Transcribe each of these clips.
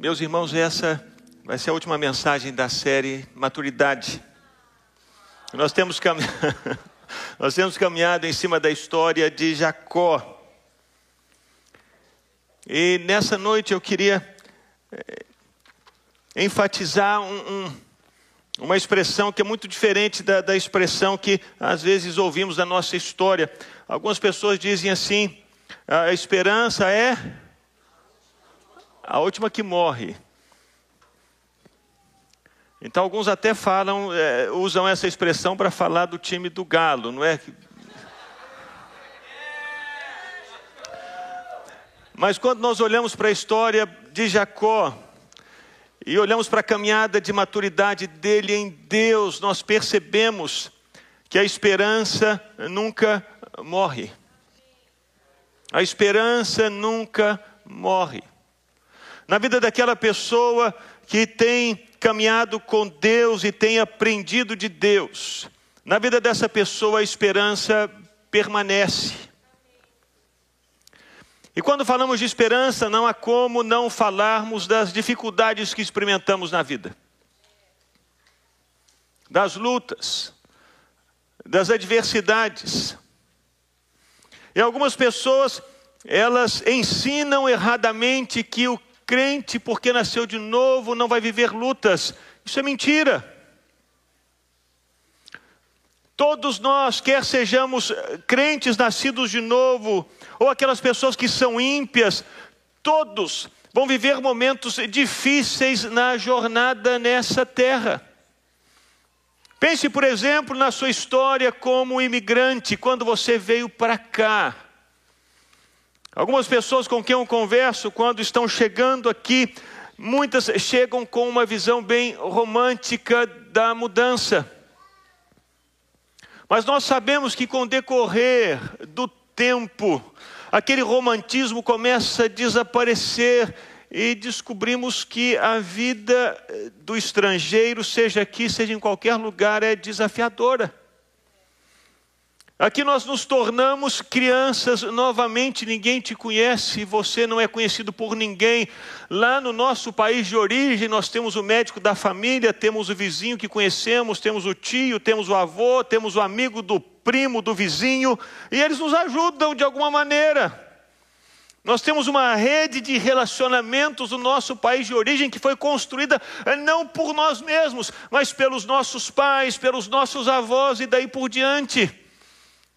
Meus irmãos, essa vai ser a última mensagem da série Maturidade. Nós temos, cam... Nós temos caminhado em cima da história de Jacó. E nessa noite eu queria é, enfatizar um, um, uma expressão que é muito diferente da, da expressão que às vezes ouvimos da nossa história. Algumas pessoas dizem assim: a esperança é a última que morre. Então alguns até falam, é, usam essa expressão para falar do time do galo, não é? Mas quando nós olhamos para a história de Jacó e olhamos para a caminhada de maturidade dele em Deus, nós percebemos que a esperança nunca morre. A esperança nunca morre. Na vida daquela pessoa que tem caminhado com Deus e tem aprendido de Deus. Na vida dessa pessoa a esperança permanece. E quando falamos de esperança, não há como não falarmos das dificuldades que experimentamos na vida, das lutas, das adversidades. E algumas pessoas, elas ensinam erradamente que o crente, porque nasceu de novo, não vai viver lutas. Isso é mentira. Todos nós, quer sejamos eh, crentes nascidos de novo, ou aquelas pessoas que são ímpias, todos vão viver momentos difíceis na jornada nessa terra. Pense, por exemplo, na sua história como imigrante, quando você veio para cá. Algumas pessoas com quem eu converso, quando estão chegando aqui, muitas chegam com uma visão bem romântica da mudança. Mas nós sabemos que com o decorrer do tempo, aquele romantismo começa a desaparecer e descobrimos que a vida do estrangeiro, seja aqui, seja em qualquer lugar, é desafiadora. Aqui nós nos tornamos crianças novamente, ninguém te conhece, você não é conhecido por ninguém. Lá no nosso país de origem, nós temos o médico da família, temos o vizinho que conhecemos, temos o tio, temos o avô, temos o amigo do primo, do vizinho, e eles nos ajudam de alguma maneira. Nós temos uma rede de relacionamentos no nosso país de origem que foi construída eh, não por nós mesmos, mas pelos nossos pais, pelos nossos avós e daí por diante.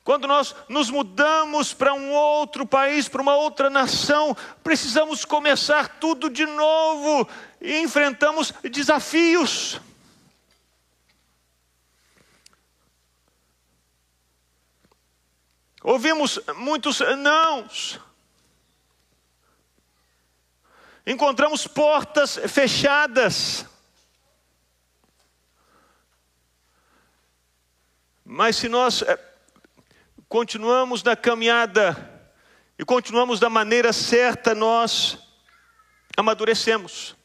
Quando nós nos mudamos para um outro país, para uma outra nação, precisamos começar tudo de novo e enfrentamos desafios. Ouvimos muitos nãos. Encontramos portas fechadas. Mas se nós eh, continuamos na caminhada e continuamos da maneira certa, nós amadurecemos.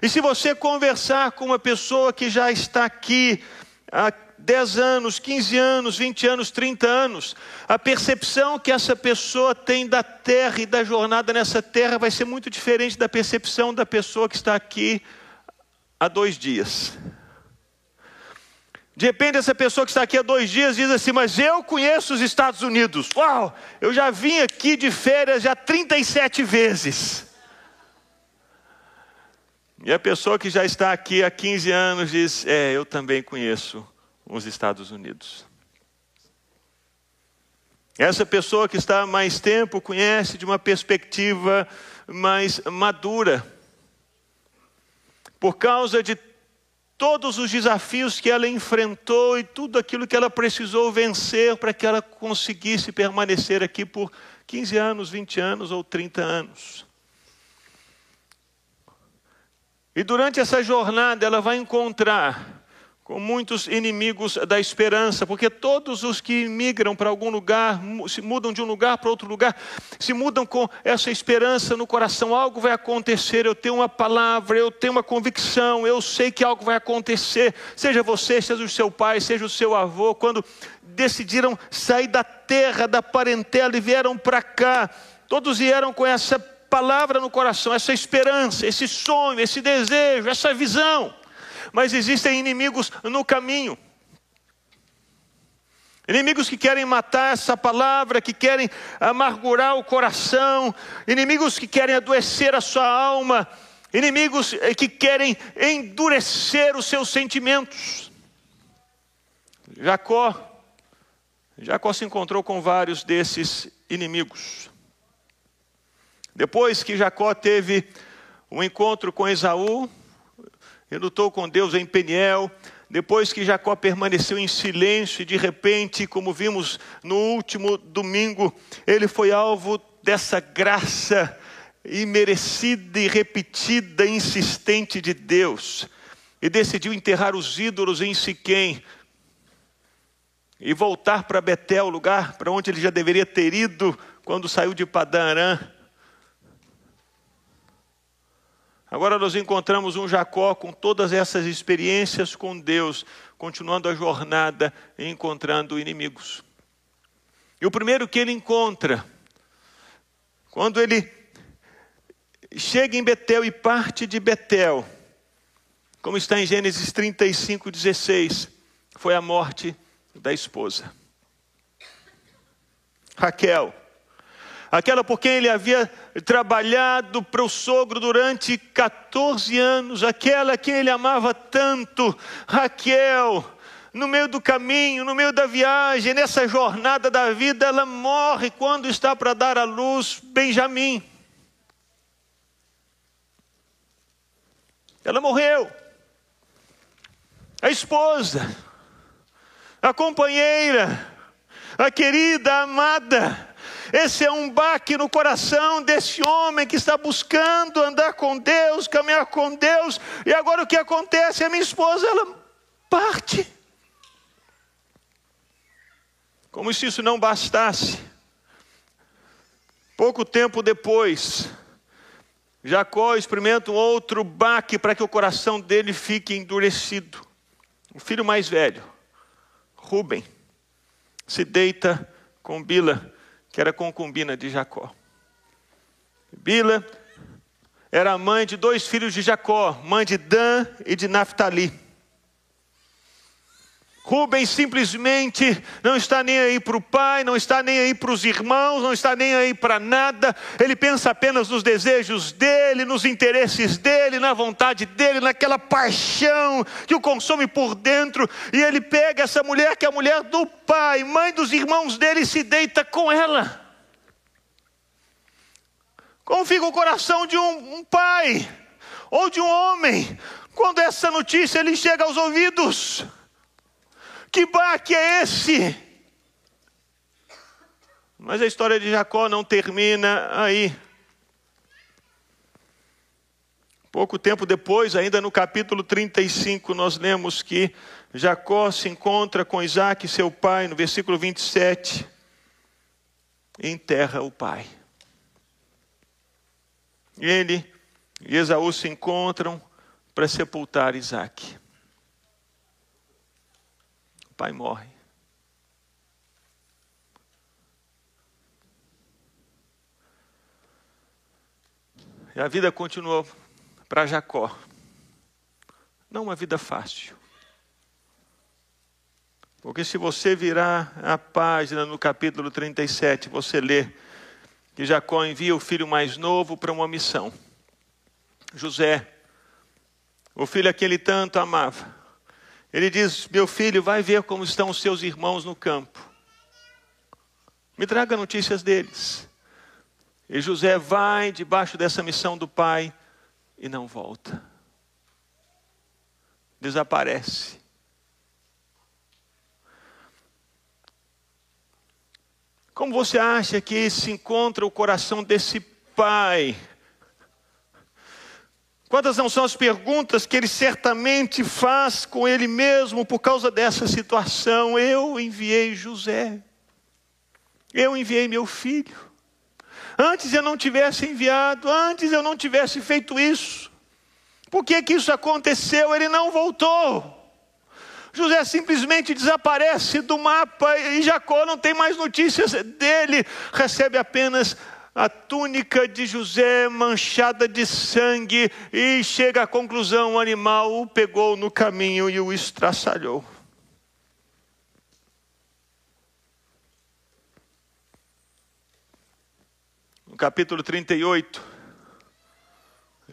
E se você conversar com uma pessoa que já está aqui há 10 anos, 15 anos, 20 anos, 30 anos, a percepção que essa pessoa tem da terra e da jornada nessa terra vai ser muito diferente da percepção da pessoa que está aqui há dois dias. De repente, essa pessoa que está aqui há dois dias diz assim: Mas eu conheço os Estados Unidos. Uau, eu já vim aqui de férias já 37 vezes. E a pessoa que já está aqui há 15 anos diz: É, eu também conheço os Estados Unidos. Essa pessoa que está há mais tempo conhece de uma perspectiva mais madura. Por causa de todos os desafios que ela enfrentou e tudo aquilo que ela precisou vencer para que ela conseguisse permanecer aqui por 15 anos, 20 anos ou 30 anos. E durante essa jornada ela vai encontrar com muitos inimigos da esperança, porque todos os que migram para algum lugar, se mudam de um lugar para outro lugar, se mudam com essa esperança no coração, algo vai acontecer, eu tenho uma palavra, eu tenho uma convicção, eu sei que algo vai acontecer, seja você, seja o seu pai, seja o seu avô, quando decidiram sair da terra, da parentela e vieram para cá, todos vieram com essa palavra no coração, essa esperança, esse sonho, esse desejo, essa visão. Mas existem inimigos no caminho. Inimigos que querem matar essa palavra, que querem amargurar o coração, inimigos que querem adoecer a sua alma, inimigos eh, que querem endurecer os seus sentimentos. Jacó, Jacó se encontrou com vários desses inimigos. Depois que Jacó teve um encontro com Esaú, ele lutou com Deus em Peniel, depois que Jacó permaneceu em silêncio e de repente, como vimos no último domingo, ele foi alvo dessa graça imerecida e repetida, insistente de Deus, e decidiu enterrar os ídolos em Siquém e voltar para Betel, lugar para onde ele já deveria ter ido quando saiu de Padã Agora nós encontramos um Jacó com todas essas experiências com Deus, continuando a jornada e encontrando inimigos. E o primeiro que ele encontra, quando ele chega em Betel e parte de Betel, como está em Gênesis 35, 16, foi a morte da esposa. Raquel, aquela por quem ele havia trabalhado para o sogro durante 14 anos, aquela que ele amava tanto, Raquel, no meio do caminho, no meio da viagem, nessa jornada da vida, ela morre quando está para dar à luz Benjamim. Ela morreu. A esposa, a companheira, a querida, a amada, esse é um baque no coração desse homem que está buscando andar com Deus, caminhar com Deus. E agora o que acontece? A minha esposa, ela parte. Como se isso não bastasse. Pouco tempo depois, Jacó experimenta um outro baque para que o coração dele fique endurecido. O filho mais velho, Rubem, se deita com Bila que era concubina de Jacó. Bila era mãe de dois filhos de Jacó, mãe de Dan e de Naphtali. Rubem simplesmente não está nem aí para o pai, não está nem aí para os irmãos, não está nem aí para nada. Ele pensa apenas nos desejos dele, nos interesses dele, na vontade dele, naquela paixão que o consome por dentro. E ele pega essa mulher, que é a mulher do pai, mãe dos irmãos dele, e se deita com ela. Como fica o coração de um pai ou de um homem quando essa notícia lhe chega aos ouvidos? Que baque é esse? Mas a história de Jacó não termina aí. Pouco tempo depois, ainda no capítulo 35, nós lemos que Jacó se encontra com Isaac, seu pai, no versículo 27, e enterra o pai. Ele e Esaú se encontram para sepultar Isaac pai morre. E a vida continuou para Jacó. Não uma vida fácil. Porque se você virar a página no capítulo 37, você lê que Jacó envia o filho mais novo para uma missão. José, o filho a quem ele tanto amava. Ele diz: Meu filho, vai ver como estão os seus irmãos no campo. Me traga notícias deles. E José vai debaixo dessa missão do pai e não volta. Desaparece. Como você acha que se encontra o coração desse pai? Quantas não são as perguntas que ele certamente faz com ele mesmo por causa dessa situação? Eu enviei José, eu enviei meu filho. Antes eu não tivesse enviado, antes eu não tivesse feito isso. Por que, que isso aconteceu? Ele não voltou. José simplesmente desaparece do mapa e Jacó não tem mais notícias dele, recebe apenas a túnica de José manchada de sangue e chega à conclusão: o animal o pegou no caminho e o estraçalhou. No capítulo 38,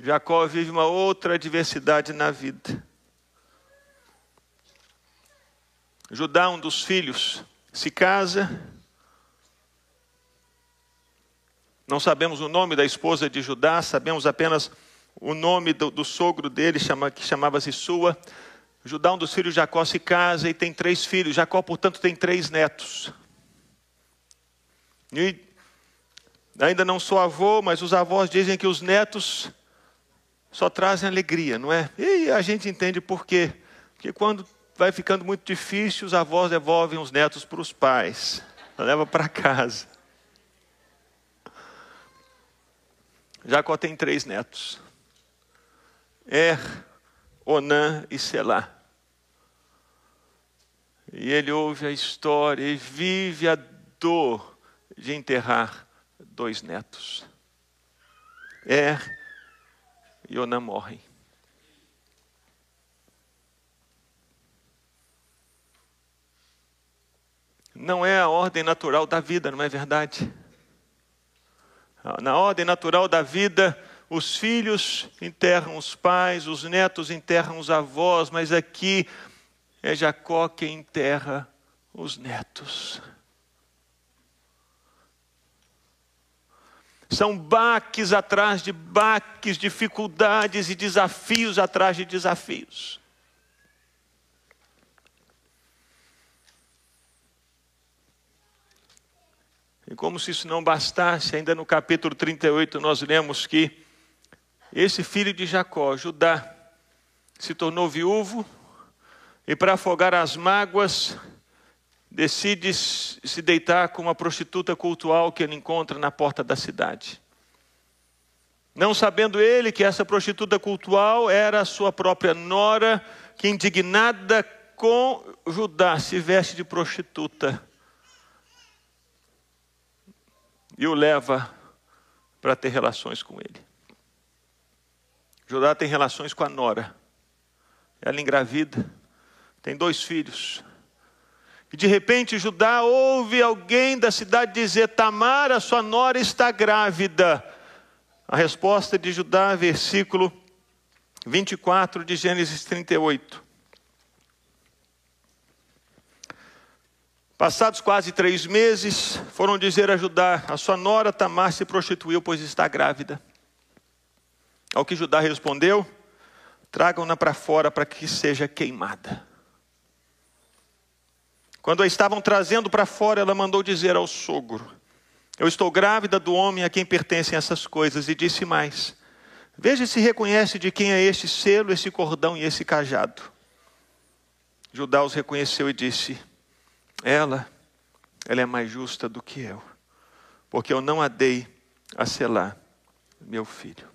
Jacó vive uma outra adversidade na vida. Judá, um dos filhos, se casa. Não sabemos o nome da esposa de Judá, sabemos apenas o nome do, do sogro dele, chama, que chamava-se Sua. Judá, um dos filhos de Jacó, se casa e tem três filhos. Jacó, portanto, tem três netos. E ainda não sou avô, mas os avós dizem que os netos só trazem alegria, não é? E a gente entende por quê. Porque quando vai ficando muito difícil, os avós devolvem os netos para os pais, leva para casa. Jacó tem três netos: Er, Onã e Selá. E ele ouve a história e vive a dor de enterrar dois netos. Er e Onã morrem. não é a ordem natural da vida, não é verdade? Na ordem natural da vida, os filhos enterram os pais, os netos enterram os avós, mas aqui é Jacó quem enterra os netos. São baques atrás de baques, dificuldades e desafios atrás de desafios. E como se isso não bastasse, ainda no capítulo 38 nós lemos que esse filho de Jacó, Judá, se tornou viúvo e para afogar as mágoas decide se deitar com uma prostituta cultual que ele encontra na porta da cidade. Não sabendo ele que essa prostituta cultual era a sua própria nora, que indignada com Judá se veste de prostituta e o leva para ter relações com ele. Judá tem relações com a nora. Ela engravida, tem dois filhos. E de repente Judá ouve alguém da cidade dizer: Tamar, sua nora está grávida. A resposta de Judá, versículo 24 de Gênesis 38. Passados quase três meses, foram dizer a Judá: A sua nora Tamar se prostituiu, pois está grávida. Ao que Judá respondeu: Tragam-na para fora para que seja queimada. Quando a estavam trazendo para fora, ela mandou dizer ao sogro: Eu estou grávida do homem a quem pertencem essas coisas. E disse mais: Veja se reconhece de quem é este selo, esse cordão e esse cajado. Judá os reconheceu e disse: ela, ela é mais justa do que eu, porque eu não a dei a selar meu filho.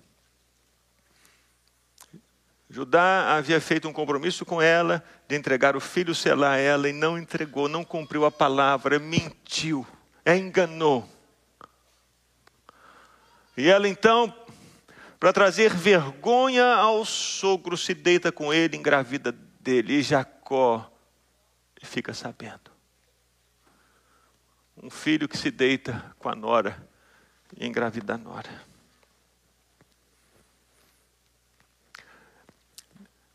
Judá havia feito um compromisso com ela de entregar o filho selar a ela e não entregou, não cumpriu a palavra, mentiu, enganou. E ela então, para trazer vergonha ao sogro, se deita com ele, engravida dele. E Jacó fica sabendo um filho que se deita com a nora e engravida a nora.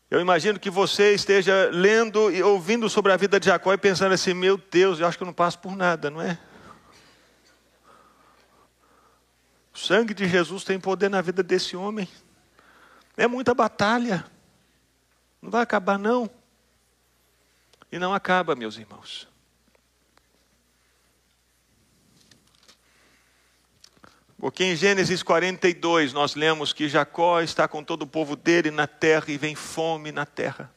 Eu imagino que você esteja lendo e ouvindo sobre a vida de Jacó e pensando assim: meu Deus, eu acho que eu não passo por nada, não é? O sangue de Jesus tem poder na vida desse homem. É muita batalha. Não vai acabar, não. E não acaba, meus irmãos. Porque em Gênesis 42 nós lemos que Jacó está com todo o povo dele na terra e vem fome na terra.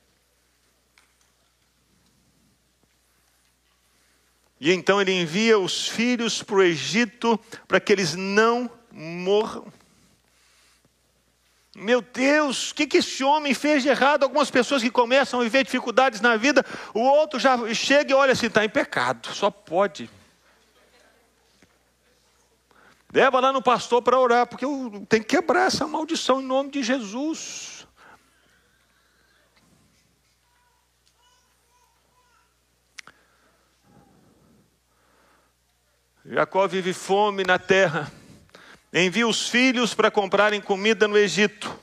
E então ele envia os filhos para o Egito para que eles não morram. Meu Deus, o que, que esse homem fez de errado? Algumas pessoas que começam a viver dificuldades na vida, o outro já chega e olha assim, está em pecado, só pode. Leva lá no pastor para orar, porque eu tenho que quebrar essa maldição em nome de Jesus. Jacó vive fome na terra, envia os filhos para comprarem comida no Egito.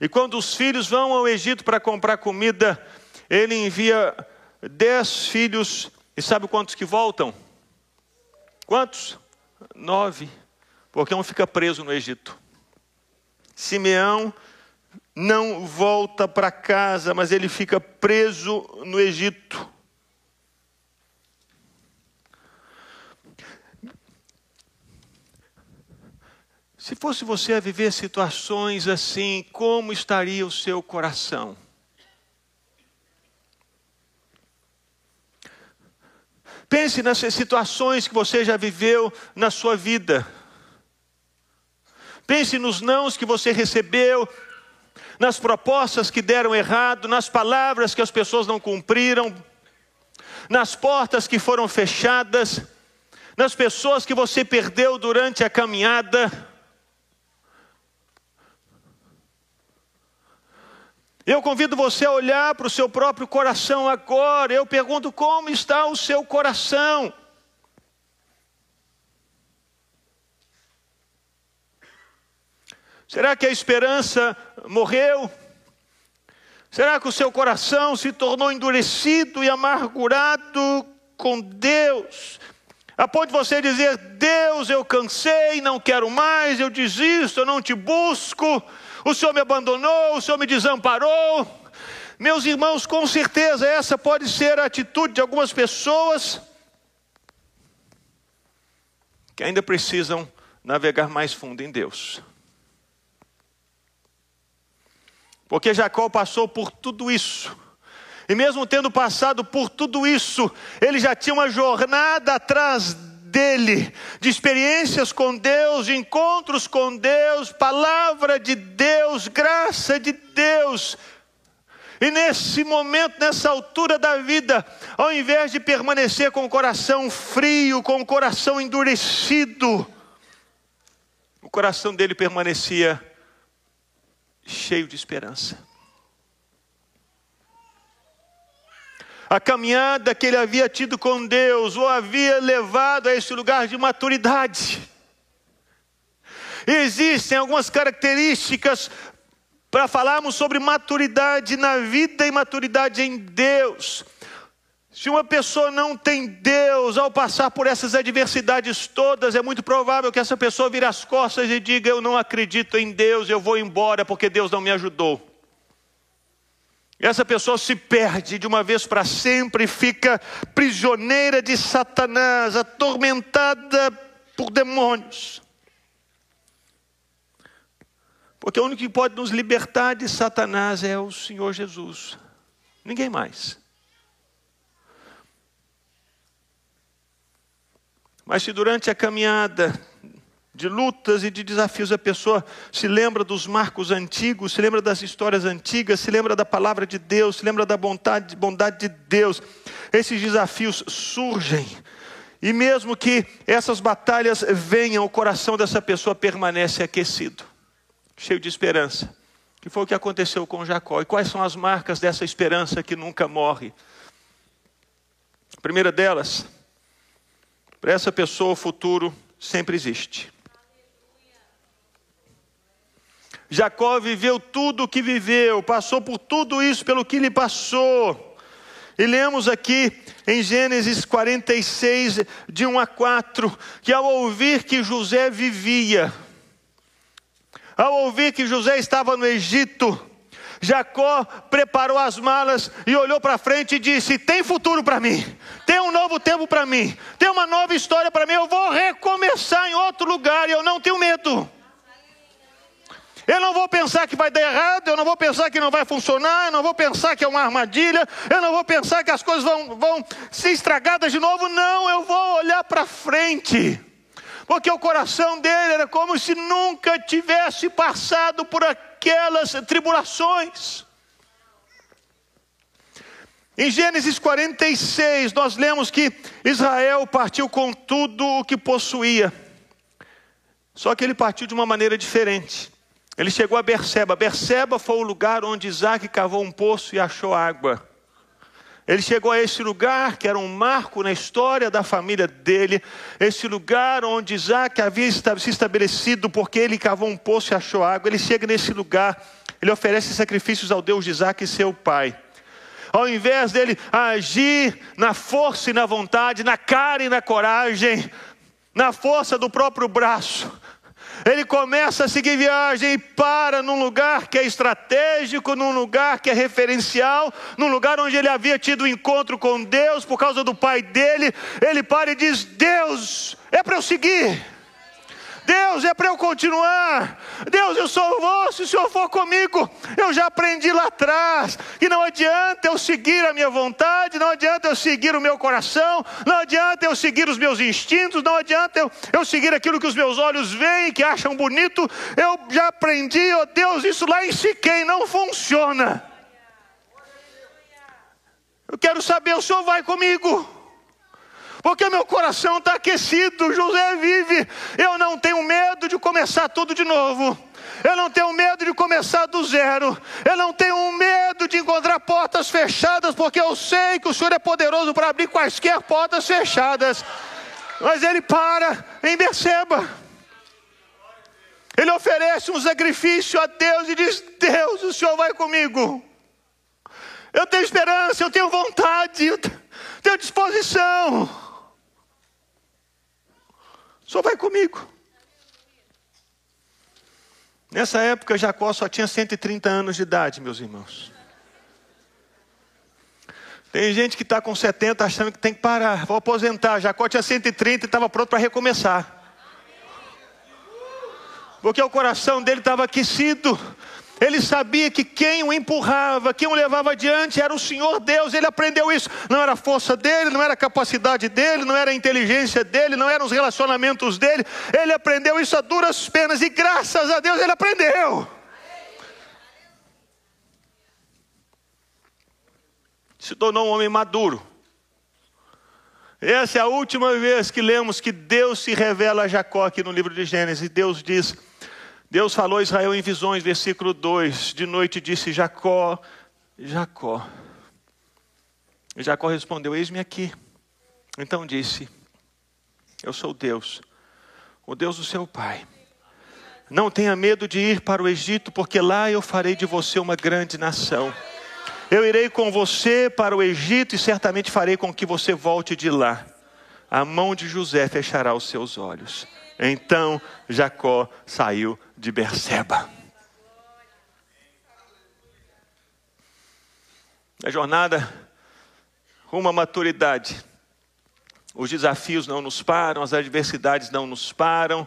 E quando os filhos vão ao Egito para comprar comida, ele envia dez filhos, e sabe quantos que voltam? Quantos? Nove, porque um fica preso no Egito. Simeão não volta para casa, mas ele fica preso no Egito. Se fosse você a viver situações assim, como estaria o seu coração? Pense nas situações que você já viveu na sua vida. Pense nos nãos que você recebeu, nas propostas que deram errado, nas palavras que as pessoas não cumpriram, nas portas que foram fechadas, nas pessoas que você perdeu durante a caminhada. Eu convido você a olhar para o seu próprio coração agora. Eu pergunto como está o seu coração. Será que a esperança morreu? Será que o seu coração se tornou endurecido e amargurado com Deus? A ponto de você dizer: Deus, eu cansei, não quero mais, eu desisto, eu não te busco o Senhor me abandonou, o Senhor me desamparou. Meus irmãos, com certeza essa pode ser a atitude de algumas pessoas que ainda precisam navegar mais fundo em Deus. Porque Jacó passou por tudo isso. E mesmo tendo passado por tudo isso, ele já tinha uma jornada atrás dele, de experiências com Deus, de encontros com Deus, palavra de Deus, graça de Deus. E nesse momento, nessa altura da vida, ao invés de permanecer com o coração frio, com o coração endurecido, o coração dele permanecia cheio de esperança. A caminhada que ele havia tido com Deus o havia levado a esse lugar de maturidade. Existem algumas características para falarmos sobre maturidade na vida e maturidade em Deus. Se uma pessoa não tem Deus, ao passar por essas adversidades todas, é muito provável que essa pessoa vire as costas e diga: Eu não acredito em Deus, eu vou embora porque Deus não me ajudou. Essa pessoa se perde de uma vez para sempre, fica prisioneira de Satanás, atormentada por demônios. Porque o único que pode nos libertar de Satanás é o Senhor Jesus, ninguém mais. Mas se durante a caminhada de lutas e de desafios. A pessoa se lembra dos marcos antigos, se lembra das histórias antigas, se lembra da palavra de Deus, se lembra da bondade, bondade de Deus. Esses desafios surgem. E mesmo que essas batalhas venham, o coração dessa pessoa permanece aquecido, cheio de esperança. Que foi o que aconteceu com Jacó. E quais são as marcas dessa esperança que nunca morre? A primeira delas, para essa pessoa o futuro sempre existe. Jacó viveu tudo o que viveu, passou por tudo isso pelo que lhe passou. E lemos aqui em Gênesis 46, de 1 a 4, que ao ouvir que José vivia, ao ouvir que José estava no Egito, Jacó preparou as malas e olhou para frente e disse: Tem futuro para mim, tem um novo tempo para mim, tem uma nova história para mim. Eu vou recomeçar em outro lugar e eu não tenho medo. Eu não vou pensar que vai dar errado, eu não vou pensar que não vai funcionar, eu não vou pensar que é uma armadilha, eu não vou pensar que as coisas vão, vão ser estragadas de novo, não, eu vou olhar para frente. Porque o coração dele era como se nunca tivesse passado por aquelas tribulações. Em Gênesis 46, nós lemos que Israel partiu com tudo o que possuía Só que ele partiu de uma maneira diferente. Ele chegou a Berseba. Berseba foi o lugar onde Isaac cavou um poço e achou água. Ele chegou a esse lugar que era um marco na história da família dele, esse lugar onde Isaac havia se estabelecido porque ele cavou um poço e achou água. Ele chega nesse lugar, ele oferece sacrifícios ao Deus de Isaac, seu pai. Ao invés dele agir na força e na vontade, na cara e na coragem, na força do próprio braço, ele começa a seguir viagem e para num lugar que é estratégico, num lugar que é referencial, num lugar onde ele havia tido um encontro com Deus por causa do pai dele. Ele para e diz: Deus, é para eu seguir. Deus, é para eu continuar. Deus, eu sou vosso, se o Senhor for comigo. Eu já aprendi lá atrás que não adianta eu seguir a minha vontade, não adianta eu seguir o meu coração, não adianta eu seguir os meus instintos, não adianta eu, eu seguir aquilo que os meus olhos veem, que acham bonito. Eu já aprendi, oh Deus, isso lá em Siquém não funciona. Eu quero saber, o Senhor vai comigo porque meu coração está aquecido. José vive. Eu não tenho medo de começar tudo de novo. Eu não tenho medo de começar do zero. Eu não tenho medo de encontrar portas fechadas, porque eu sei que o Senhor é poderoso para abrir quaisquer portas fechadas. Mas ele para em Beceba. Ele oferece um sacrifício a Deus e diz: Deus, o Senhor vai comigo. Eu tenho esperança, eu tenho vontade, eu tenho disposição. Só vai comigo. Nessa época, Jacó só tinha 130 anos de idade, meus irmãos. Tem gente que está com 70 achando que tem que parar, vou aposentar. Jacó tinha 130 e estava pronto para recomeçar. Porque o coração dele estava aquecido, ele sabia que quem o empurrava, quem o levava adiante era o Senhor Deus. Ele aprendeu isso. Não era a força dele, não era a capacidade dele, não era a inteligência dele, não eram os relacionamentos dele. Ele aprendeu isso a duras penas e graças a Deus ele aprendeu. Se tornou um homem maduro. Essa é a última vez que lemos que Deus se revela a Jacó aqui no livro de Gênesis. Deus diz: Deus falou a Israel em visões, versículo 2: De noite disse Jacó, Jacó. Jacó respondeu: Eis-me aqui. Então disse: Eu sou Deus, o Deus do seu pai. Não tenha medo de ir para o Egito, porque lá eu farei de você uma grande nação. Eu irei com você para o Egito e certamente farei com que você volte de lá. A mão de José fechará os seus olhos. Então Jacó saiu de Berseba. A jornada rumo à maturidade. Os desafios não nos param, as adversidades não nos param,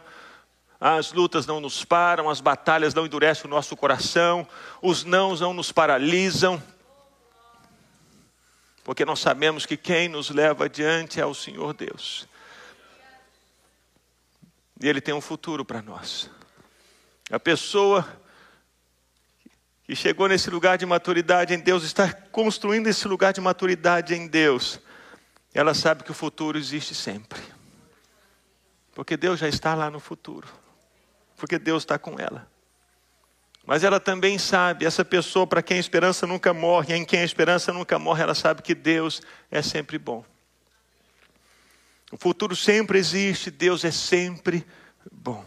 as lutas não nos param, as batalhas não endurecem o nosso coração, os nãos não nos paralisam, porque nós sabemos que quem nos leva adiante é o Senhor Deus. E Ele tem um futuro para nós. A pessoa que chegou nesse lugar de maturidade em Deus, está construindo esse lugar de maturidade em Deus, ela sabe que o futuro existe sempre. Porque Deus já está lá no futuro. Porque Deus está com ela. Mas ela também sabe, essa pessoa para quem a esperança nunca morre, em quem a esperança nunca morre, ela sabe que Deus é sempre bom. O futuro sempre existe, Deus é sempre bom.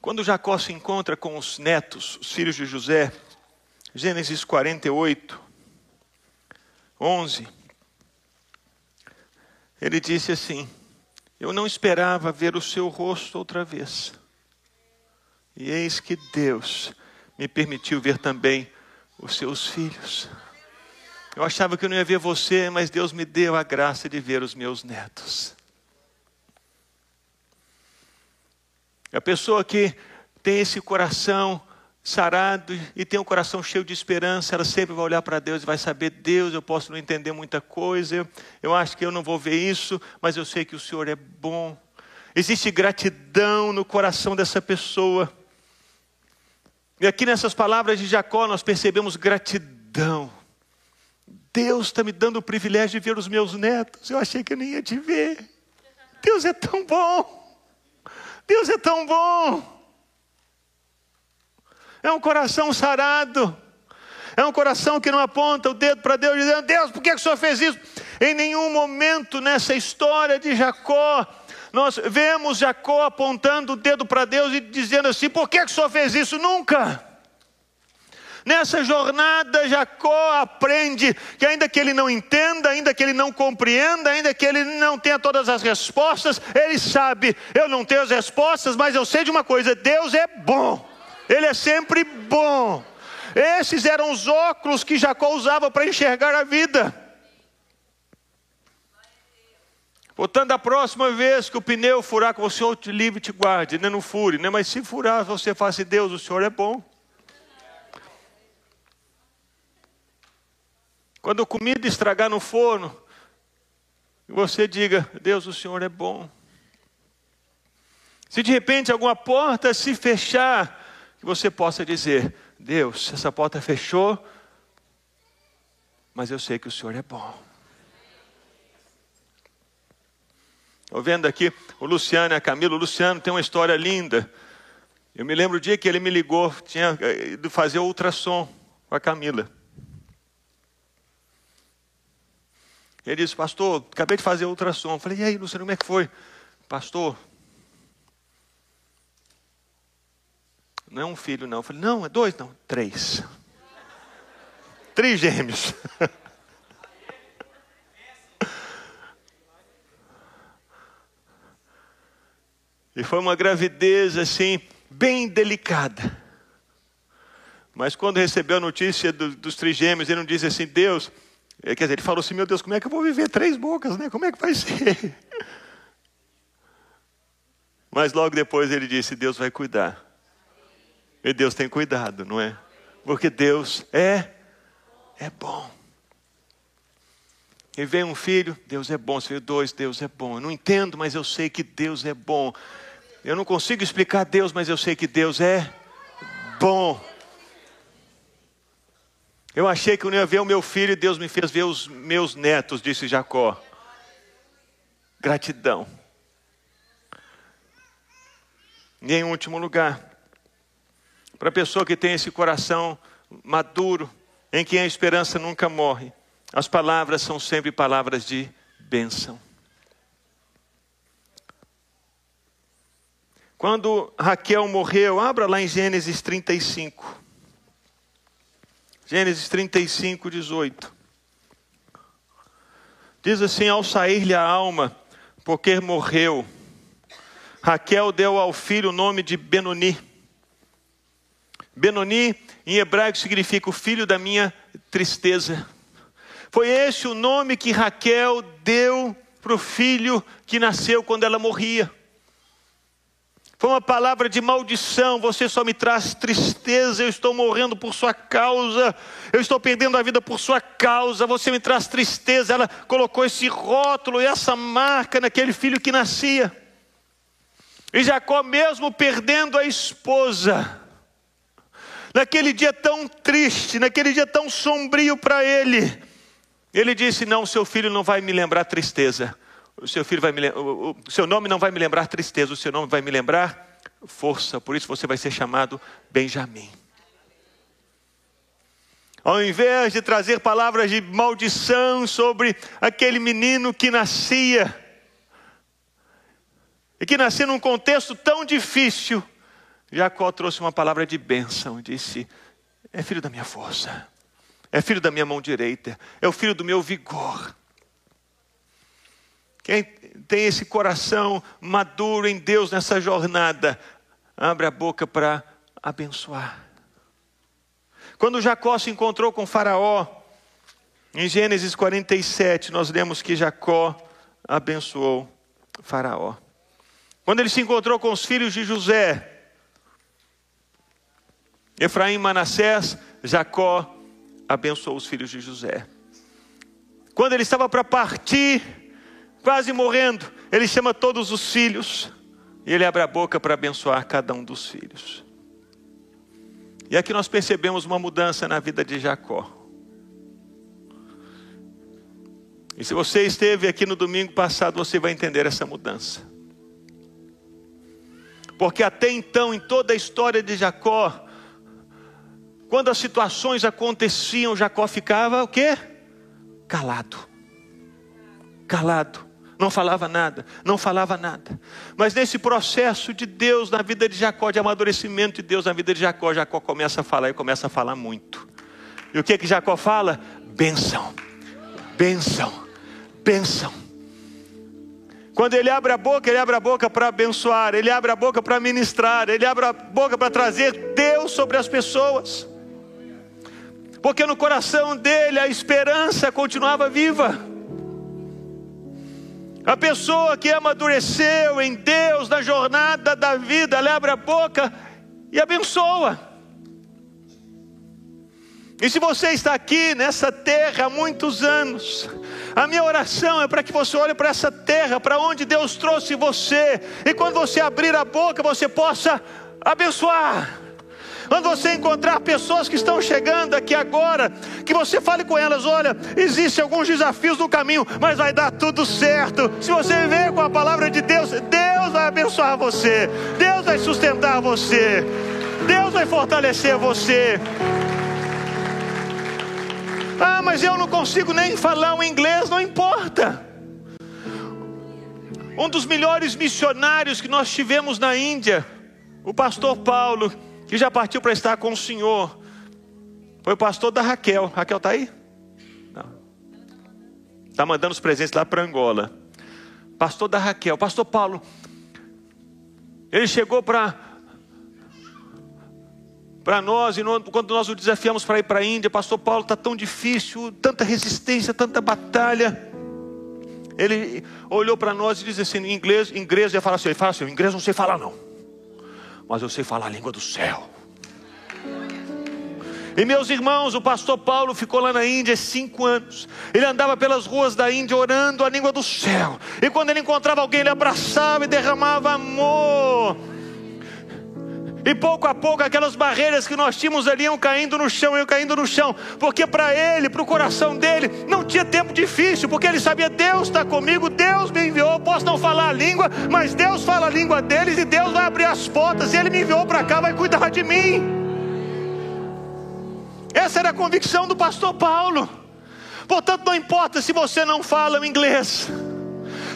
Quando Jacó se encontra com os netos, os filhos de José, Gênesis 48, 11, ele disse assim: Eu não esperava ver o seu rosto outra vez, e eis que Deus me permitiu ver também os seus filhos. Eu achava que eu não ia ver você, mas Deus me deu a graça de ver os meus netos. A pessoa que tem esse coração sarado e tem um coração cheio de esperança, ela sempre vai olhar para Deus e vai saber: Deus, eu posso não entender muita coisa, eu acho que eu não vou ver isso, mas eu sei que o Senhor é bom. Existe gratidão no coração dessa pessoa. E aqui nessas palavras de Jacó nós percebemos gratidão. Deus está me dando o privilégio de ver os meus netos. Eu achei que eu nem ia te ver. Deus é tão bom. Deus é tão bom. É um coração sarado. É um coração que não aponta o dedo para Deus, dizendo: Deus, por que, que o Senhor fez isso? Em nenhum momento nessa história de Jacó, nós vemos Jacó apontando o dedo para Deus e dizendo assim: por que, que o Senhor fez isso? Nunca. Nessa jornada, Jacó aprende que, ainda que ele não entenda, ainda que ele não compreenda, ainda que ele não tenha todas as respostas, ele sabe: eu não tenho as respostas, mas eu sei de uma coisa: Deus é bom, Ele é sempre bom. Esses eram os óculos que Jacó usava para enxergar a vida. Portanto, a próxima vez que o pneu furar, que o Senhor te livre e te guarde, né? não fure, né? mas se furar, você fala assim: Deus, o Senhor é bom. Quando a comida estragar no forno, você diga: Deus, o Senhor é bom. Se de repente alguma porta se fechar, que você possa dizer: Deus, essa porta fechou, mas eu sei que o Senhor é bom. Estou vendo aqui o Luciano e a Camila. O Luciano tem uma história linda. Eu me lembro o dia que ele me ligou, tinha ido fazer ultrassom com a Camila. Ele disse, pastor, acabei de fazer ultrassom. Eu falei, e aí, Luciano, como é que foi? Pastor, não é um filho, não. Eu falei, não, é dois, não, três. Três gêmeos. E foi uma gravidez assim, bem delicada. Mas quando recebeu a notícia do, dos trigêmeos, ele não disse assim, Deus, quer dizer, ele falou assim, meu Deus, como é que eu vou viver três bocas, né? Como é que vai ser? Mas logo depois ele disse, Deus vai cuidar. E Deus tem cuidado, não é? Porque Deus é, é bom. E veio um filho, Deus é bom. Se veio dois, Deus é bom. Eu não entendo, mas eu sei que Deus é bom. Eu não consigo explicar Deus, mas eu sei que Deus é bom. Eu achei que eu não ia ver o meu filho e Deus me fez ver os meus netos, disse Jacó. Gratidão. E em último lugar, para a pessoa que tem esse coração maduro, em quem a esperança nunca morre, as palavras são sempre palavras de bênção. Quando Raquel morreu, abra lá em Gênesis 35. Gênesis 35, 18. Diz assim: Ao sair-lhe a alma, porque morreu, Raquel deu ao filho o nome de Benoni. Benoni, em hebraico, significa o filho da minha tristeza. Foi esse o nome que Raquel deu para o filho que nasceu quando ela morria. Foi uma palavra de maldição. Você só me traz tristeza. Eu estou morrendo por sua causa. Eu estou perdendo a vida por sua causa. Você me traz tristeza. Ela colocou esse rótulo e essa marca naquele filho que nascia. E Jacó, mesmo perdendo a esposa, naquele dia tão triste, naquele dia tão sombrio para ele, ele disse: Não, seu filho não vai me lembrar tristeza o seu filho vai me o, seu nome não vai me lembrar tristeza, o seu nome vai me lembrar força. Por isso você vai ser chamado Benjamim. Ao invés de trazer palavras de maldição sobre aquele menino que nascia, e que nascia num contexto tão difícil, Jacó trouxe uma palavra de bênção, disse: É filho da minha força, é filho da minha mão direita, é o filho do meu vigor. Quem tem esse coração maduro em Deus nessa jornada, abre a boca para abençoar. Quando Jacó se encontrou com Faraó, em Gênesis 47, nós lemos que Jacó abençoou Faraó. Quando ele se encontrou com os filhos de José, Efraim e Manassés, Jacó abençoou os filhos de José. Quando ele estava para partir, quase morrendo, ele chama todos os filhos e ele abre a boca para abençoar cada um dos filhos. E aqui nós percebemos uma mudança na vida de Jacó. E se você esteve aqui no domingo passado, você vai entender essa mudança. Porque até então, em toda a história de Jacó, quando as situações aconteciam, Jacó ficava o quê? Calado. Calado. Não falava nada, não falava nada. Mas nesse processo de Deus na vida de Jacó, de amadurecimento de Deus na vida de Jacó, Jacó começa a falar e começa a falar muito. E o que que Jacó fala? Benção, benção, benção. Quando ele abre a boca, ele abre a boca para abençoar, ele abre a boca para ministrar, ele abre a boca para trazer Deus sobre as pessoas. Porque no coração dele a esperança continuava viva. A pessoa que amadureceu em Deus na jornada da vida, ela abre a boca e abençoa. E se você está aqui nessa terra há muitos anos, a minha oração é para que você olhe para essa terra, para onde Deus trouxe você, e quando você abrir a boca, você possa abençoar. Quando você encontrar pessoas que estão chegando aqui agora, que você fale com elas: olha, existem alguns desafios no caminho, mas vai dar tudo certo. Se você viver com a palavra de Deus, Deus vai abençoar você, Deus vai sustentar você, Deus vai fortalecer você. Ah, mas eu não consigo nem falar o inglês, não importa. Um dos melhores missionários que nós tivemos na Índia, o pastor Paulo, que já partiu para estar com o Senhor, foi o pastor da Raquel. Raquel está aí? Não. Está mandando os presentes lá para Angola. Pastor da Raquel, pastor Paulo. Ele chegou para para nós, e quando nós o desafiamos para ir para a Índia, pastor Paulo, está tão difícil, tanta resistência, tanta batalha. Ele olhou para nós e disse assim, em inglês, inglês, ia falar assim, ele fala assim, inglês não sei falar não mas eu sei falar a língua do céu. E meus irmãos, o pastor Paulo ficou lá na Índia cinco anos. Ele andava pelas ruas da Índia orando a língua do céu. E quando ele encontrava alguém, ele abraçava e derramava amor. E pouco a pouco aquelas barreiras que nós tínhamos ali iam caindo no chão, iam caindo no chão, porque para ele, para o coração dele, não tinha tempo difícil, porque ele sabia: Deus está comigo, Deus me enviou. Posso não falar a língua, mas Deus fala a língua deles e Deus vai abrir as portas. E Ele me enviou para cá, vai cuidar de mim. Essa era a convicção do pastor Paulo. Portanto, não importa se você não fala o inglês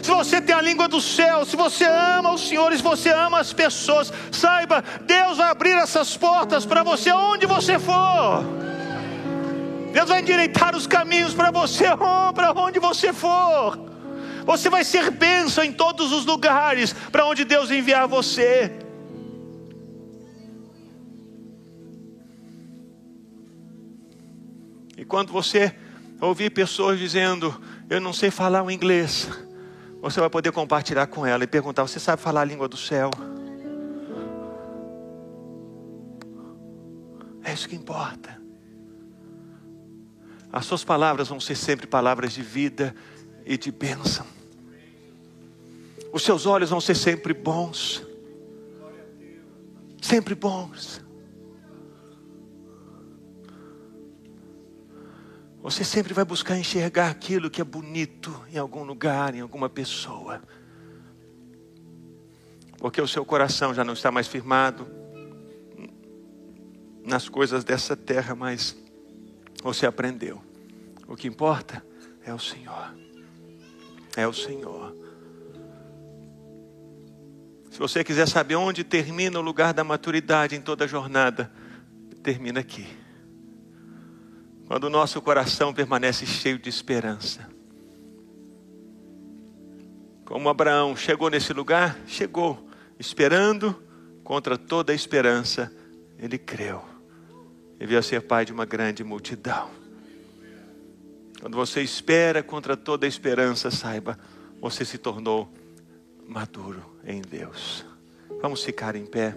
se você tem a língua do céu, se você ama os senhores, se você ama as pessoas, saiba, Deus vai abrir essas portas para você onde você for. Deus vai endireitar os caminhos para você, para onde você for. Você vai ser bênção em todos os lugares para onde Deus enviar você. E quando você ouvir pessoas dizendo, eu não sei falar o inglês, você vai poder compartilhar com ela e perguntar: Você sabe falar a língua do céu? É isso que importa. As suas palavras vão ser sempre palavras de vida e de bênção. Os seus olhos vão ser sempre bons. Sempre bons. Você sempre vai buscar enxergar aquilo que é bonito em algum lugar, em alguma pessoa. Porque o seu coração já não está mais firmado nas coisas dessa terra, mas você aprendeu. O que importa é o Senhor. É o Senhor. Se você quiser saber onde termina o lugar da maturidade em toda a jornada, termina aqui quando o nosso coração permanece cheio de esperança. Como Abraão chegou nesse lugar, chegou, esperando contra toda a esperança, ele creu. Ele veio a ser pai de uma grande multidão. Quando você espera contra toda a esperança, saiba, você se tornou maduro em Deus. Vamos ficar em pé.